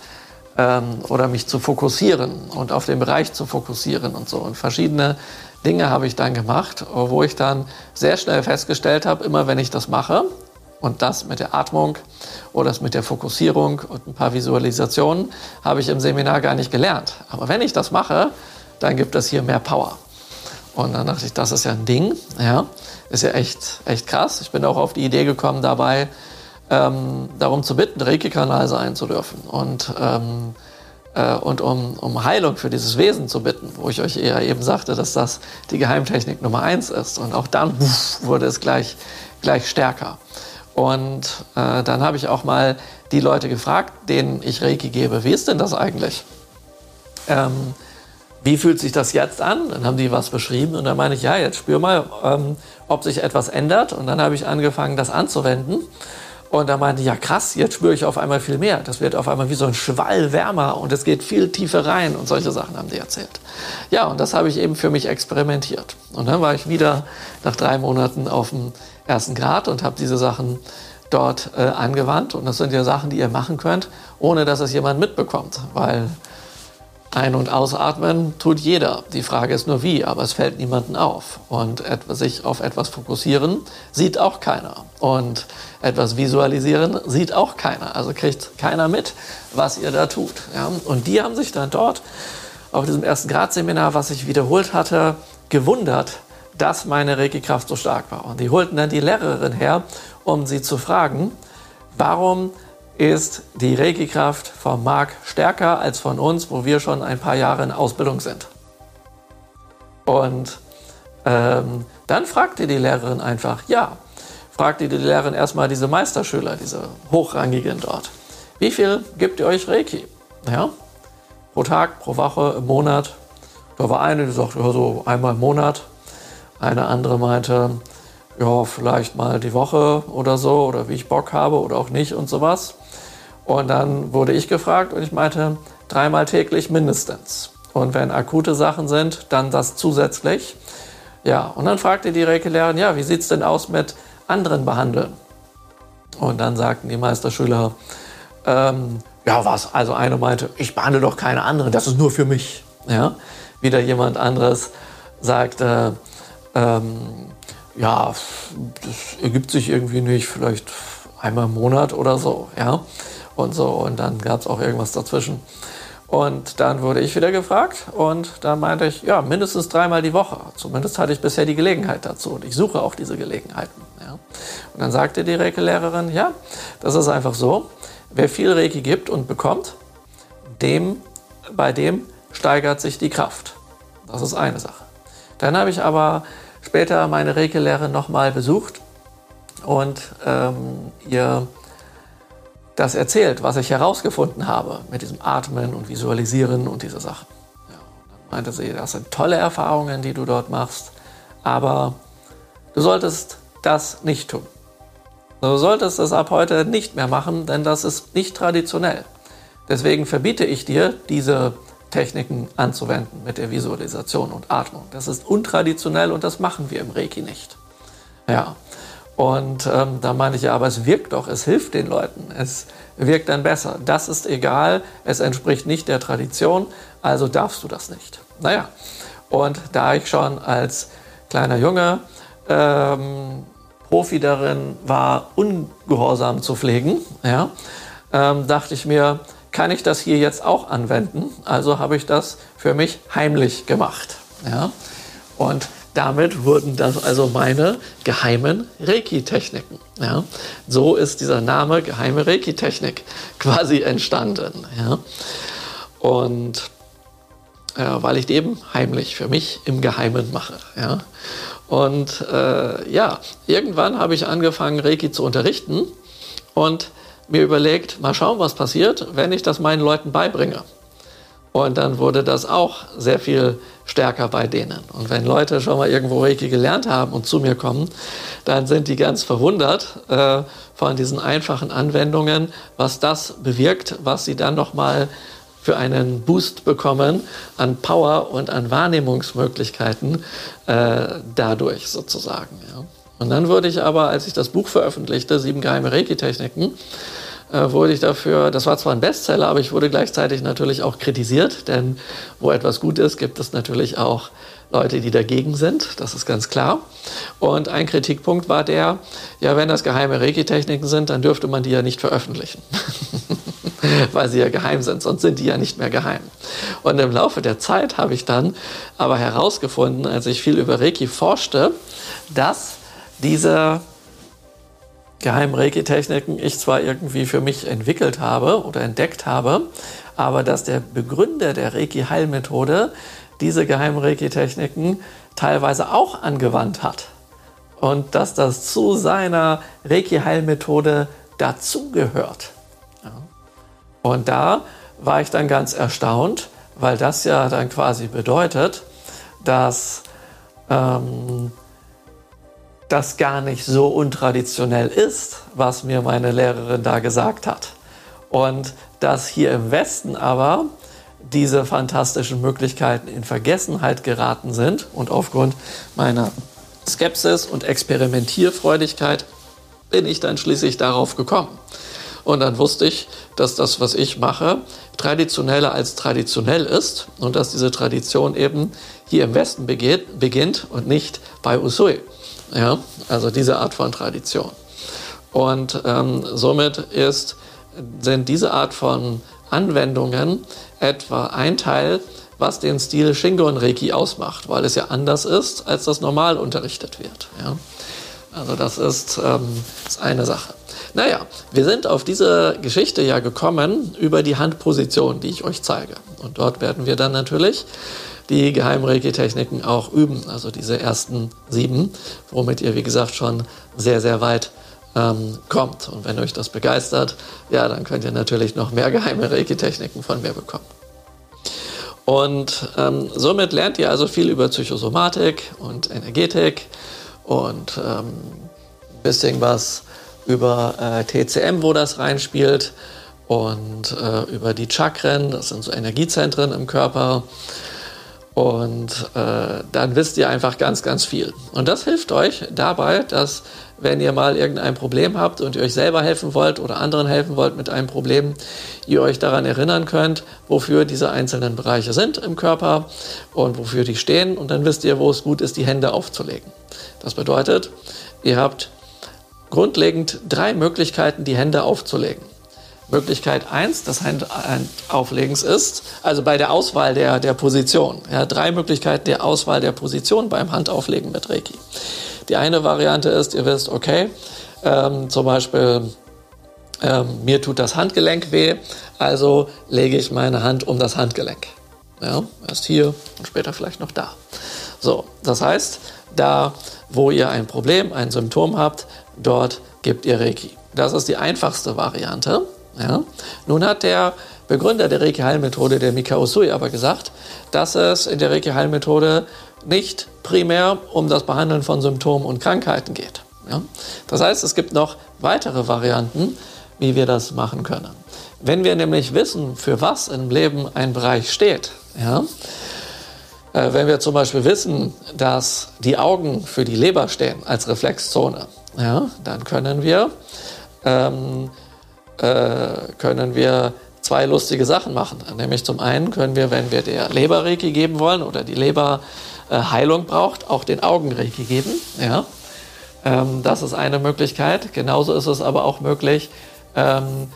ähm, oder mich zu fokussieren und auf den Bereich zu fokussieren und so. Und verschiedene Dinge habe ich dann gemacht, wo ich dann sehr schnell festgestellt habe, immer wenn ich das mache und das mit der Atmung oder das mit der Fokussierung und ein paar Visualisationen habe ich im Seminar gar nicht gelernt. Aber wenn ich das mache, dann gibt es hier mehr Power. Und dann dachte ich, das ist ja ein Ding. Ja, ist ja echt, echt krass. Ich bin auch auf die Idee gekommen, dabei ähm, darum zu bitten, Reiki-Kanal sein zu dürfen und, ähm, äh, und um, um Heilung für dieses Wesen zu bitten, wo ich euch eher eben sagte, dass das die Geheimtechnik Nummer eins ist. Und auch dann wurde es gleich, gleich stärker. Und äh, dann habe ich auch mal die Leute gefragt, denen ich Reiki gebe, wie ist denn das eigentlich? Ähm, wie fühlt sich das jetzt an? Dann haben die was beschrieben und dann meine ich, ja, jetzt spür mal, ähm, ob sich etwas ändert. Und dann habe ich angefangen, das anzuwenden. Und da meinte ich, ja krass, jetzt spüre ich auf einmal viel mehr. Das wird auf einmal wie so ein Schwall wärmer und es geht viel tiefer rein und solche Sachen haben die erzählt. Ja, und das habe ich eben für mich experimentiert. Und dann war ich wieder nach drei Monaten auf dem ersten Grad und habe diese Sachen dort äh, angewandt. Und das sind ja Sachen, die ihr machen könnt, ohne dass es jemand mitbekommt, weil ein- und ausatmen tut jeder. Die Frage ist nur wie, aber es fällt niemandem auf. Und sich auf etwas fokussieren sieht auch keiner. Und etwas visualisieren sieht auch keiner. Also kriegt keiner mit, was ihr da tut. Ja? Und die haben sich dann dort auf diesem ersten Gradseminar, was ich wiederholt hatte, gewundert, dass meine Reiki-Kraft so stark war. Und die holten dann die Lehrerin her, um sie zu fragen, warum ist die Reiki-Kraft von Marc stärker als von uns, wo wir schon ein paar Jahre in Ausbildung sind. Und ähm, dann fragte die Lehrerin einfach, ja, fragte die Lehrerin erstmal diese Meisterschüler, diese Hochrangigen dort, wie viel gibt ihr euch Reiki? Ja, pro Tag, pro Woche, im Monat. Da war eine, die sagte, ja, so einmal im Monat. Eine andere meinte, ja, vielleicht mal die Woche oder so, oder wie ich Bock habe oder auch nicht und sowas. Und dann wurde ich gefragt und ich meinte, dreimal täglich mindestens. Und wenn akute Sachen sind, dann das zusätzlich. Ja, und dann fragte die Reiki-Lehrerin, ja, wie sieht es denn aus mit anderen Behandeln? Und dann sagten die Meisterschüler, ähm, ja, was? Also eine meinte, ich behandle doch keine anderen, das ist nur für mich. Ja, wieder jemand anderes sagte, ähm, ja, das ergibt sich irgendwie nicht, vielleicht einmal im Monat oder so. Ja, und so. Und dann gab es auch irgendwas dazwischen. Und dann wurde ich wieder gefragt und dann meinte ich, ja, mindestens dreimal die Woche. Zumindest hatte ich bisher die Gelegenheit dazu und ich suche auch diese Gelegenheiten. Ja. Und dann sagte die Reiki-Lehrerin, ja, das ist einfach so, wer viel Reiki gibt und bekommt, dem, bei dem steigert sich die Kraft. Das ist eine Sache. Dann habe ich aber später meine Reiki-Lehrerin nochmal besucht und ähm, ihr das erzählt, was ich herausgefunden habe mit diesem Atmen und Visualisieren und diese Sachen. Ja, und dann meinte sie, das sind tolle Erfahrungen, die du dort machst, aber du solltest das nicht tun. Du solltest es ab heute nicht mehr machen, denn das ist nicht traditionell. Deswegen verbiete ich dir diese Techniken anzuwenden mit der Visualisation und Atmung. Das ist untraditionell und das machen wir im Reiki nicht. Ja, und ähm, da meine ich ja, aber es wirkt doch, es hilft den Leuten, es wirkt dann besser. Das ist egal, es entspricht nicht der Tradition, also darfst du das nicht. Naja, und da ich schon als kleiner Junge ähm, Profi darin war, Ungehorsam zu pflegen, ja, ähm, dachte ich mir, kann ich das hier jetzt auch anwenden? Also habe ich das für mich heimlich gemacht. Ja? Und damit wurden das also meine geheimen Reiki-Techniken. Ja? So ist dieser Name geheime Reiki-Technik <laughs> quasi entstanden. Ja? Und äh, weil ich die eben heimlich für mich im Geheimen mache. Ja? Und äh, ja, irgendwann habe ich angefangen, Reiki zu unterrichten und mir überlegt, mal schauen, was passiert, wenn ich das meinen Leuten beibringe. Und dann wurde das auch sehr viel stärker bei denen. Und wenn Leute schon mal irgendwo Reiki gelernt haben und zu mir kommen, dann sind die ganz verwundert äh, von diesen einfachen Anwendungen, was das bewirkt, was sie dann nochmal für einen Boost bekommen an Power und an Wahrnehmungsmöglichkeiten äh, dadurch sozusagen. Ja. Und dann wurde ich aber, als ich das Buch veröffentlichte, Sieben geheime Reiki-Techniken, äh, wurde ich dafür, das war zwar ein Bestseller, aber ich wurde gleichzeitig natürlich auch kritisiert, denn wo etwas gut ist, gibt es natürlich auch Leute, die dagegen sind, das ist ganz klar. Und ein Kritikpunkt war der, ja, wenn das geheime Reiki-Techniken sind, dann dürfte man die ja nicht veröffentlichen, <laughs> weil sie ja geheim sind, sonst sind die ja nicht mehr geheim. Und im Laufe der Zeit habe ich dann aber herausgefunden, als ich viel über Reiki forschte, dass diese geheimen Reiki-Techniken ich zwar irgendwie für mich entwickelt habe oder entdeckt habe, aber dass der Begründer der Reiki-Heilmethode diese geheimen teilweise auch angewandt hat und dass das zu seiner Reiki-Heilmethode dazugehört. Und da war ich dann ganz erstaunt, weil das ja dann quasi bedeutet, dass ähm, das gar nicht so untraditionell ist, was mir meine Lehrerin da gesagt hat. Und dass hier im Westen aber diese fantastischen Möglichkeiten in Vergessenheit geraten sind und aufgrund meiner Skepsis und Experimentierfreudigkeit bin ich dann schließlich darauf gekommen. Und dann wusste ich, dass das, was ich mache, traditioneller als traditionell ist und dass diese Tradition eben hier im Westen beginnt und nicht bei Usui. Ja, also diese Art von Tradition. Und ähm, somit ist, sind diese Art von Anwendungen etwa ein Teil, was den Stil Shingon Reiki ausmacht, weil es ja anders ist, als das normal unterrichtet wird. Ja? Also das ist, ähm, ist eine Sache. Naja, wir sind auf diese Geschichte ja gekommen über die Handposition, die ich euch zeige. Und dort werden wir dann natürlich die Geheimreiki-Techniken auch üben, also diese ersten sieben, womit ihr, wie gesagt, schon sehr, sehr weit ähm, kommt. Und wenn euch das begeistert, ja, dann könnt ihr natürlich noch mehr geheime Reiki-Techniken von mir bekommen. Und ähm, somit lernt ihr also viel über Psychosomatik und Energetik und ähm, ein bisschen was über äh, TCM, wo das reinspielt und äh, über die Chakren, das sind so Energiezentren im Körper und äh, dann wisst ihr einfach ganz, ganz viel. Und das hilft euch dabei, dass wenn ihr mal irgendein Problem habt und ihr euch selber helfen wollt oder anderen helfen wollt mit einem Problem, ihr euch daran erinnern könnt, wofür diese einzelnen Bereiche sind im Körper und wofür die stehen. Und dann wisst ihr, wo es gut ist, die Hände aufzulegen. Das bedeutet, ihr habt grundlegend drei Möglichkeiten, die Hände aufzulegen. Möglichkeit 1 des Handauflegens ist, also bei der Auswahl der, der Position. Ja, drei Möglichkeiten der Auswahl der Position beim Handauflegen mit Reiki. Die eine Variante ist, ihr wisst, okay, ähm, zum Beispiel, ähm, mir tut das Handgelenk weh, also lege ich meine Hand um das Handgelenk. Ja, erst hier und später vielleicht noch da. So, das heißt, da, wo ihr ein Problem, ein Symptom habt, dort gebt ihr Reiki. Das ist die einfachste Variante. Ja? Nun hat der Begründer der Reiki-Heilmethode, der Mikao Sui, aber gesagt, dass es in der Reiki-Heilmethode nicht primär um das Behandeln von Symptomen und Krankheiten geht. Ja? Das heißt, es gibt noch weitere Varianten, wie wir das machen können. Wenn wir nämlich wissen, für was im Leben ein Bereich steht, Ja? Äh, wenn wir zum Beispiel wissen, dass die Augen für die Leber stehen als Reflexzone, ja, dann können wir, ähm, äh, können wir zwei lustige Sachen machen. Nämlich zum einen können wir, wenn wir der Leberreiki geben wollen oder die Leber äh, Heilung braucht, auch den Augenreiki geben. Ja? Ähm, das ist eine Möglichkeit. Genauso ist es aber auch möglich, ähm,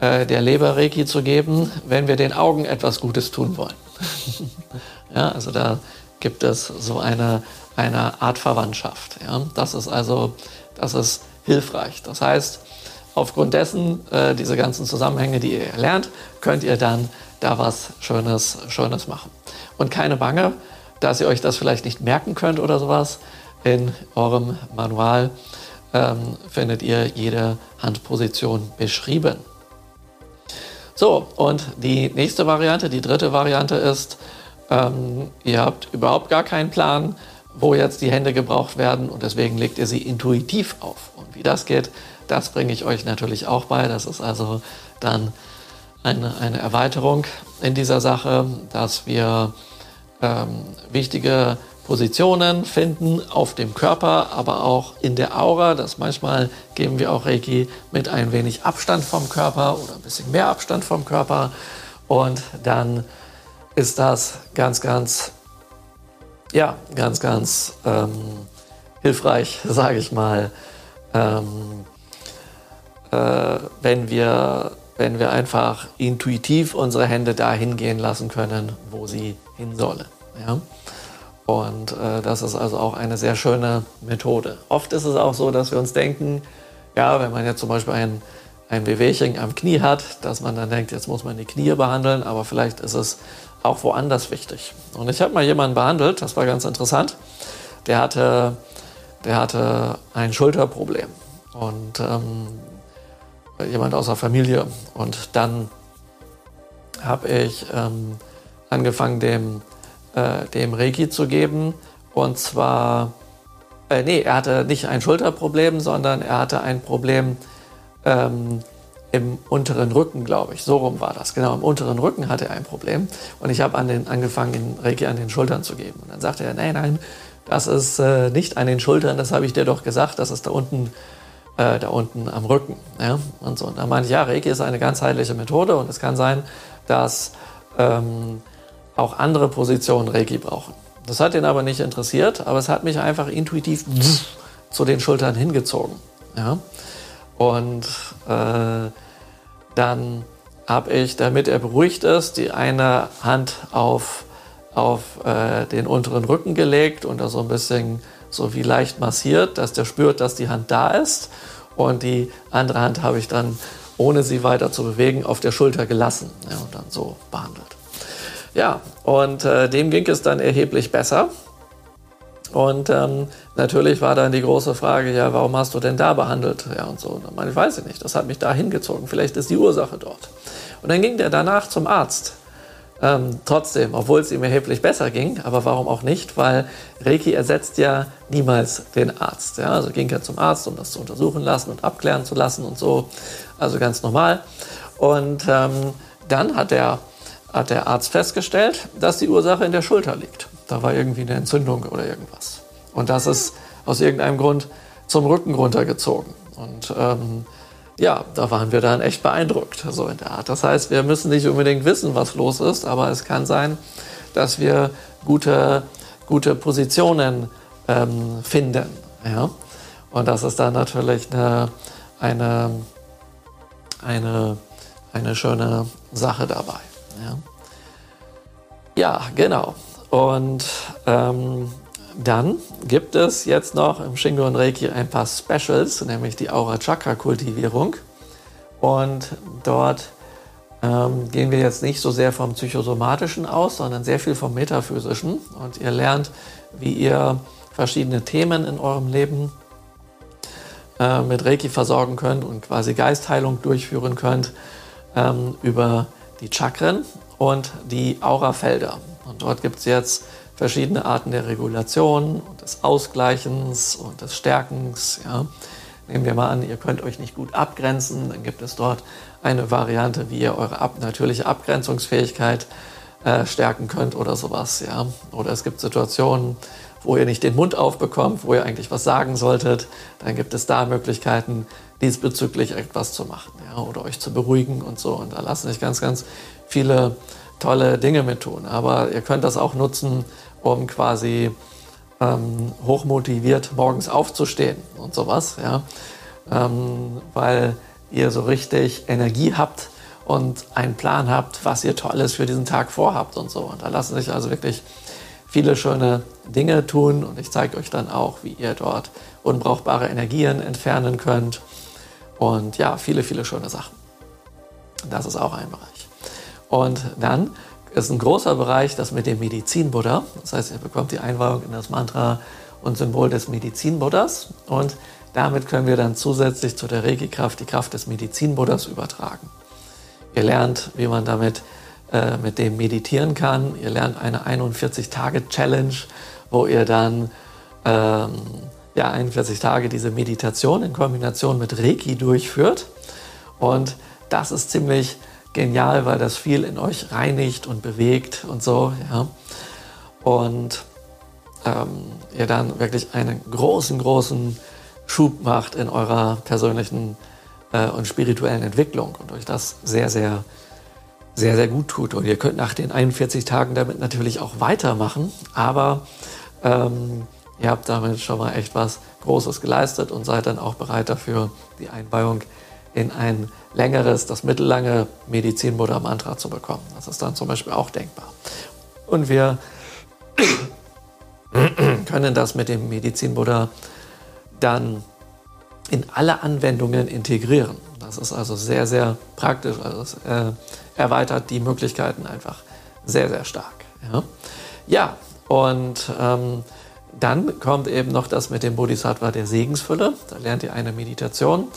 äh, der Leberreiki zu geben, wenn wir den Augen etwas Gutes tun wollen. <laughs> ja, also da gibt es so eine, eine Art Verwandtschaft. Ja? Das ist also das ist hilfreich. Das heißt, aufgrund dessen, äh, diese ganzen Zusammenhänge, die ihr lernt, könnt ihr dann da was Schönes, Schönes machen. Und keine Bange, dass ihr euch das vielleicht nicht merken könnt oder sowas. In eurem Manual ähm, findet ihr jede Handposition beschrieben. So, und die nächste Variante, die dritte Variante ist, ähm, ihr habt überhaupt gar keinen Plan, wo jetzt die Hände gebraucht werden und deswegen legt ihr sie intuitiv auf. Und wie das geht, das bringe ich euch natürlich auch bei. Das ist also dann eine, eine Erweiterung in dieser Sache, dass wir ähm, wichtige Positionen finden auf dem Körper, aber auch in der Aura. Das manchmal geben wir auch Reiki mit ein wenig Abstand vom Körper oder ein bisschen mehr Abstand vom Körper. Und dann ist das ganz, ganz, ja, ganz, ganz ähm, hilfreich, <laughs> sage ich mal, ähm, äh, wenn, wir, wenn wir einfach intuitiv unsere Hände dahin gehen lassen können, wo sie hin sollen. Ja? Und äh, das ist also auch eine sehr schöne Methode. Oft ist es auch so, dass wir uns denken, ja, wenn man jetzt zum Beispiel ein, ein Wehwehchen am Knie hat, dass man dann denkt, jetzt muss man die Knie behandeln, aber vielleicht ist es auch woanders wichtig. Und ich habe mal jemanden behandelt, das war ganz interessant. Der hatte, der hatte ein Schulterproblem. Und ähm, jemand aus der Familie. Und dann habe ich ähm, angefangen, dem, äh, dem Reiki zu geben. Und zwar, äh, nee, er hatte nicht ein Schulterproblem, sondern er hatte ein Problem ähm, im unteren Rücken, glaube ich. So rum war das. Genau, im unteren Rücken hatte er ein Problem. Und ich habe an angefangen, den Reiki an den Schultern zu geben. Und dann sagte er, nein, nein, das ist äh, nicht an den Schultern, das habe ich dir doch gesagt, das ist da unten äh, da unten am Rücken. Ja? Und so. Und da meinte ich, ja, Reiki ist eine ganzheitliche Methode und es kann sein, dass ähm, auch andere Positionen Reiki brauchen. Das hat ihn aber nicht interessiert, aber es hat mich einfach intuitiv <laughs> zu den Schultern hingezogen. Ja? Und äh, dann habe ich, damit er beruhigt ist, die eine Hand auf, auf äh, den unteren Rücken gelegt und da so ein bisschen so wie leicht massiert, dass der spürt, dass die Hand da ist. Und die andere Hand habe ich dann, ohne sie weiter zu bewegen, auf der Schulter gelassen ja, und dann so behandelt. Ja, und äh, dem ging es dann erheblich besser. Und ähm, natürlich war dann die große Frage, ja, warum hast du denn da behandelt? Ja, und so. Und ich, weiß ich nicht, das hat mich da hingezogen. Vielleicht ist die Ursache dort. Und dann ging der danach zum Arzt. Ähm, trotzdem, obwohl es ihm erheblich besser ging, aber warum auch nicht? Weil Reiki ersetzt ja niemals den Arzt. Ja? Also ging er zum Arzt, um das zu untersuchen lassen und abklären zu lassen und so. Also ganz normal. Und ähm, dann hat der, hat der Arzt festgestellt, dass die Ursache in der Schulter liegt. Da war irgendwie eine Entzündung oder irgendwas. Und das ist aus irgendeinem Grund zum Rücken runtergezogen. Und ähm, ja, da waren wir dann echt beeindruckt, so in der Art. Das heißt, wir müssen nicht unbedingt wissen, was los ist, aber es kann sein, dass wir gute, gute Positionen ähm, finden. Ja? Und das ist dann natürlich eine, eine, eine, eine schöne Sache dabei. Ja, ja genau. Und ähm, dann gibt es jetzt noch im Shingo und Reiki ein paar Specials, nämlich die Aura Chakra Kultivierung. Und dort ähm, gehen wir jetzt nicht so sehr vom Psychosomatischen aus, sondern sehr viel vom Metaphysischen. Und ihr lernt, wie ihr verschiedene Themen in eurem Leben äh, mit Reiki versorgen könnt und quasi Geistheilung durchführen könnt ähm, über die Chakren und die Aurafelder. Und dort gibt es jetzt verschiedene Arten der Regulation und des Ausgleichens und des Stärkens. Ja. Nehmen wir mal an, ihr könnt euch nicht gut abgrenzen, dann gibt es dort eine Variante, wie ihr eure ab natürliche Abgrenzungsfähigkeit äh, stärken könnt oder sowas. Ja? Oder es gibt Situationen, wo ihr nicht den Mund aufbekommt, wo ihr eigentlich was sagen solltet. Dann gibt es da Möglichkeiten, diesbezüglich etwas zu machen ja? oder euch zu beruhigen und so. Und da lassen sich ganz, ganz viele tolle Dinge mit tun. Aber ihr könnt das auch nutzen, um quasi ähm, hochmotiviert morgens aufzustehen und sowas. Ja? Ähm, weil ihr so richtig Energie habt und einen Plan habt, was ihr Tolles für diesen Tag vorhabt und so. Und da lassen sich also wirklich viele schöne Dinge tun und ich zeige euch dann auch, wie ihr dort unbrauchbare Energien entfernen könnt und ja, viele, viele schöne Sachen. Das ist auch ein Bereich. Und dann ist ein großer Bereich das mit dem Medizin-Buddha. Das heißt, ihr bekommt die Einweihung in das Mantra und Symbol des Medizin-Buddhas und damit können wir dann zusätzlich zu der Reiki-Kraft die Kraft des Medizin-Buddhas übertragen. Ihr lernt, wie man damit äh, mit dem meditieren kann. Ihr lernt eine 41-Tage-Challenge, wo ihr dann ähm, ja, 41 Tage diese Meditation in Kombination mit Reiki durchführt. Und das ist ziemlich genial, weil das viel in euch reinigt und bewegt und so. Ja. Und ähm, ihr dann wirklich einen großen, großen Schub macht in eurer persönlichen äh, und spirituellen Entwicklung und euch das sehr, sehr, sehr, sehr gut tut. Und ihr könnt nach den 41 Tagen damit natürlich auch weitermachen, aber ähm, ihr habt damit schon mal echt was Großes geleistet und seid dann auch bereit dafür, die Einweihung in ein längeres, das mittellange Medizin-Buddha-Mantra zu bekommen. Das ist dann zum Beispiel auch denkbar. Und wir <clears throat> können das mit dem Medizin-Buddha dann in alle Anwendungen integrieren. Das ist also sehr, sehr praktisch. Also es äh, erweitert die Möglichkeiten einfach sehr, sehr stark. Ja, ja und ähm, dann kommt eben noch das mit dem Bodhisattva der Segensfülle. Da lernt ihr eine Meditation.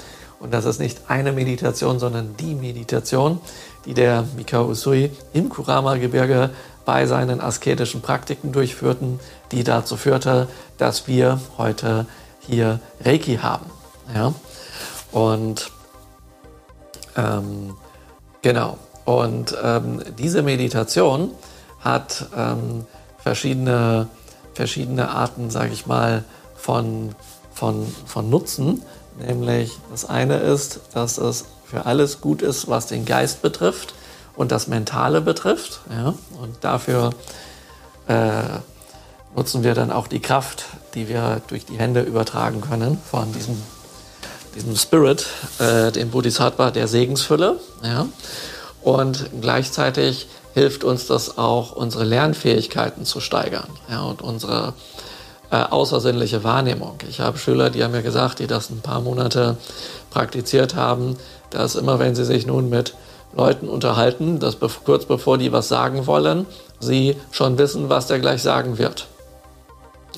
Und das ist nicht eine Meditation, sondern die Meditation, die der Mikao Usui im Kurama-Gebirge bei seinen asketischen Praktiken durchführten, die dazu führte, dass wir heute hier Reiki haben. Ja? Und ähm, genau. Und ähm, diese Meditation hat ähm, verschiedene, verschiedene Arten, sage ich mal, von, von, von Nutzen. Nämlich das eine ist, dass es für alles gut ist, was den Geist betrifft und das Mentale betrifft. Ja? Und dafür äh, nutzen wir dann auch die Kraft, die wir durch die Hände übertragen können von diesem, diesem Spirit, äh, dem Bodhisattva der Segensfülle. Ja? Und gleichzeitig hilft uns das auch, unsere Lernfähigkeiten zu steigern ja? und unsere äh, außersinnliche Wahrnehmung. Ich habe Schüler, die haben mir gesagt, die das ein paar Monate praktiziert haben, dass immer wenn sie sich nun mit Leuten unterhalten, dass kurz bevor die was sagen wollen, sie schon wissen, was der gleich sagen wird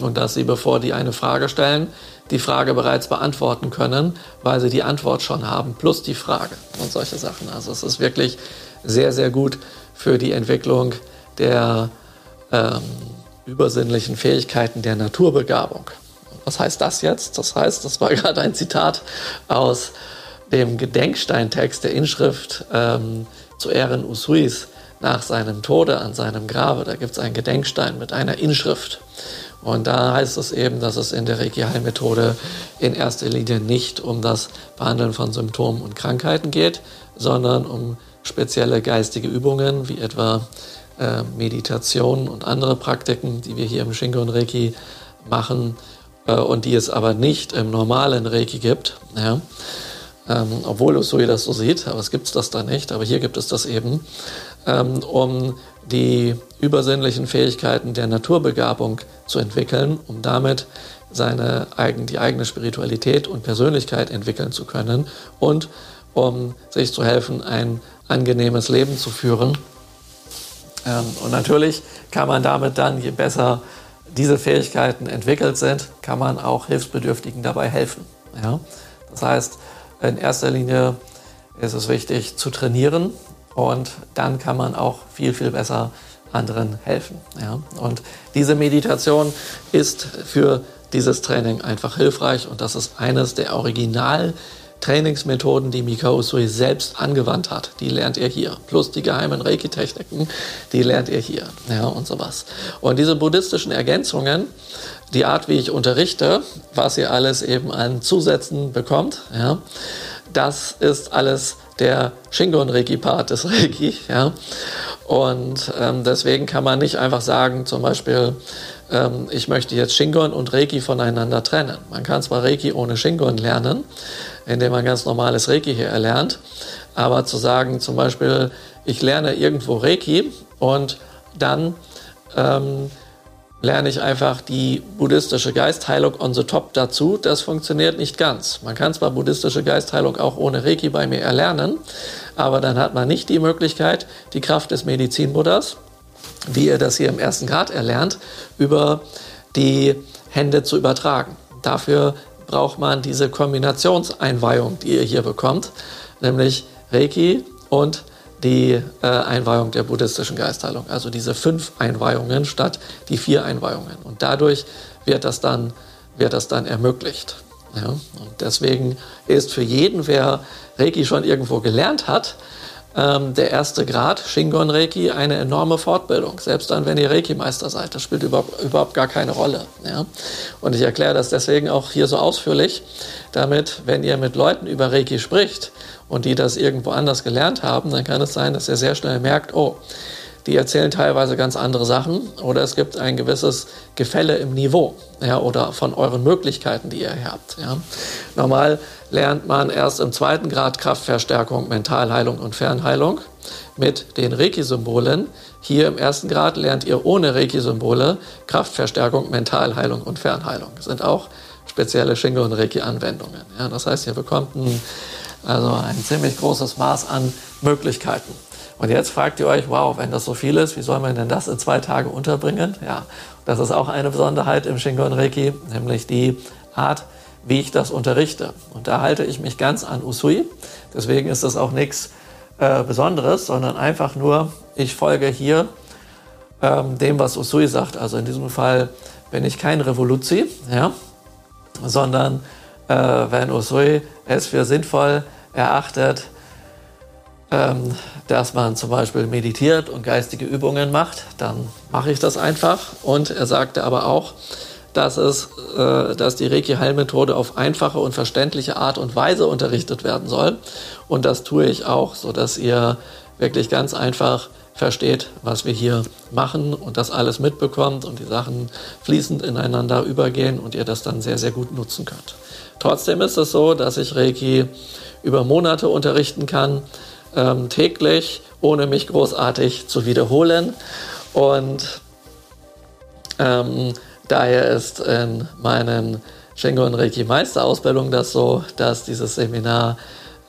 und dass sie, bevor die eine Frage stellen, die Frage bereits beantworten können, weil sie die Antwort schon haben, plus die Frage und solche Sachen. Also es ist wirklich sehr, sehr gut für die Entwicklung der ähm, übersinnlichen Fähigkeiten der Naturbegabung. Was heißt das jetzt? Das heißt, das war <laughs> gerade ein Zitat aus dem Gedenksteintext der Inschrift ähm, zu Ehren Usuis nach seinem Tode an seinem Grabe. Da gibt es einen Gedenkstein mit einer Inschrift. Und da heißt es eben, dass es in der Reiki-Heilmethode in erster Linie nicht um das Behandeln von Symptomen und Krankheiten geht, sondern um spezielle geistige Übungen, wie etwa äh, Meditation und andere Praktiken, die wir hier im Shingon Reiki machen äh, und die es aber nicht im normalen Reiki gibt. Ja. Ähm, obwohl Usui das so sieht, aber es gibt das da nicht, aber hier gibt es das eben, ähm, um die übersinnlichen Fähigkeiten der Naturbegabung zu entwickeln, um damit seine eigen, die eigene Spiritualität und Persönlichkeit entwickeln zu können und um sich zu helfen, ein angenehmes Leben zu führen. Ähm, und natürlich kann man damit dann, je besser diese Fähigkeiten entwickelt sind, kann man auch Hilfsbedürftigen dabei helfen. Ja? Das heißt, in erster Linie ist es wichtig zu trainieren, und dann kann man auch viel, viel besser anderen helfen. Ja? Und diese Meditation ist für dieses Training einfach hilfreich und das ist eines der Originaltechniken, Trainingsmethoden, die Mikao Usui selbst angewandt hat, die lernt ihr hier. Plus die geheimen Reiki-Techniken, die lernt ihr hier. Ja, und sowas. Und diese buddhistischen Ergänzungen, die Art, wie ich unterrichte, was ihr alles eben an Zusätzen bekommt, ja, das ist alles der Shingon-Reiki-Part des <laughs> Reiki. Ja. Und ähm, deswegen kann man nicht einfach sagen, zum Beispiel, ähm, ich möchte jetzt Shingon und Reiki voneinander trennen. Man kann zwar Reiki ohne Shingon lernen, indem man ganz normales Reiki hier erlernt, aber zu sagen zum Beispiel, ich lerne irgendwo Reiki und dann ähm, lerne ich einfach die buddhistische Geistheilung on the top dazu. Das funktioniert nicht ganz. Man kann zwar buddhistische Geistheilung auch ohne Reiki bei mir erlernen, aber dann hat man nicht die Möglichkeit, die Kraft des Medizinbuddhas, wie ihr das hier im ersten Grad erlernt, über die Hände zu übertragen. Dafür braucht man diese Kombinationseinweihung, die ihr hier bekommt, nämlich Reiki und die äh, Einweihung der buddhistischen Geistheilung. Also diese fünf Einweihungen statt die vier Einweihungen. Und dadurch wird das dann, wird das dann ermöglicht. Ja? Und deswegen ist für jeden, wer Reiki schon irgendwo gelernt hat, ähm, der erste Grad Shingon Reiki eine enorme Fortbildung. Selbst dann, wenn ihr Reiki-Meister seid, das spielt überhaupt, überhaupt gar keine Rolle. Ja? Und ich erkläre das deswegen auch hier so ausführlich, damit, wenn ihr mit Leuten über Reiki spricht und die das irgendwo anders gelernt haben, dann kann es sein, dass ihr sehr schnell merkt, oh, die erzählen teilweise ganz andere Sachen oder es gibt ein gewisses Gefälle im Niveau ja, oder von euren Möglichkeiten, die ihr habt. Ja. Normal lernt man erst im zweiten Grad Kraftverstärkung, Mentalheilung und Fernheilung mit den Reiki-Symbolen. Hier im ersten Grad lernt ihr ohne Reiki-Symbole Kraftverstärkung, Mentalheilung und Fernheilung. Das sind auch spezielle Shingo- und Reiki-Anwendungen. Ja, das heißt, ihr bekommt ein, also ein ziemlich großes Maß an Möglichkeiten. Und jetzt fragt ihr euch, wow, wenn das so viel ist, wie soll man denn das in zwei Tage unterbringen? Ja, das ist auch eine Besonderheit im Shingon Reiki, nämlich die Art, wie ich das unterrichte. Und da halte ich mich ganz an Usui. Deswegen ist das auch nichts äh, Besonderes, sondern einfach nur, ich folge hier ähm, dem, was Usui sagt. Also in diesem Fall bin ich kein Revoluzi, ja, sondern äh, wenn Usui es für sinnvoll erachtet, ähm, dass man zum Beispiel meditiert und geistige Übungen macht, dann mache ich das einfach. Und er sagte aber auch, dass, es, äh, dass die Reiki-Heilmethode auf einfache und verständliche Art und Weise unterrichtet werden soll. Und das tue ich auch, sodass ihr wirklich ganz einfach versteht, was wir hier machen und das alles mitbekommt und die Sachen fließend ineinander übergehen und ihr das dann sehr, sehr gut nutzen könnt. Trotzdem ist es so, dass ich Reiki über Monate unterrichten kann ähm, täglich, ohne mich großartig zu wiederholen. Und ähm, daher ist in meinen Shingo und Reiki Meisterausbildung das so, dass dieses Seminar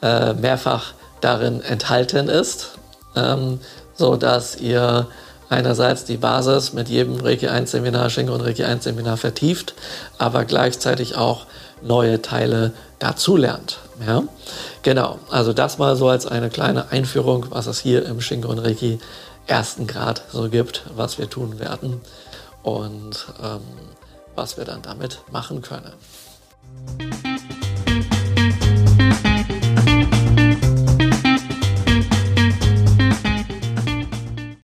äh, mehrfach darin enthalten ist, ähm, so dass ihr einerseits die Basis mit jedem Reiki 1 Seminar, Shingo und Reiki 1 Seminar vertieft, aber gleichzeitig auch neue Teile dazulernt. Ja? Genau, also das mal so als eine kleine Einführung, was es hier im Shingon Reiki ersten Grad so gibt, was wir tun werden und ähm, was wir dann damit machen können.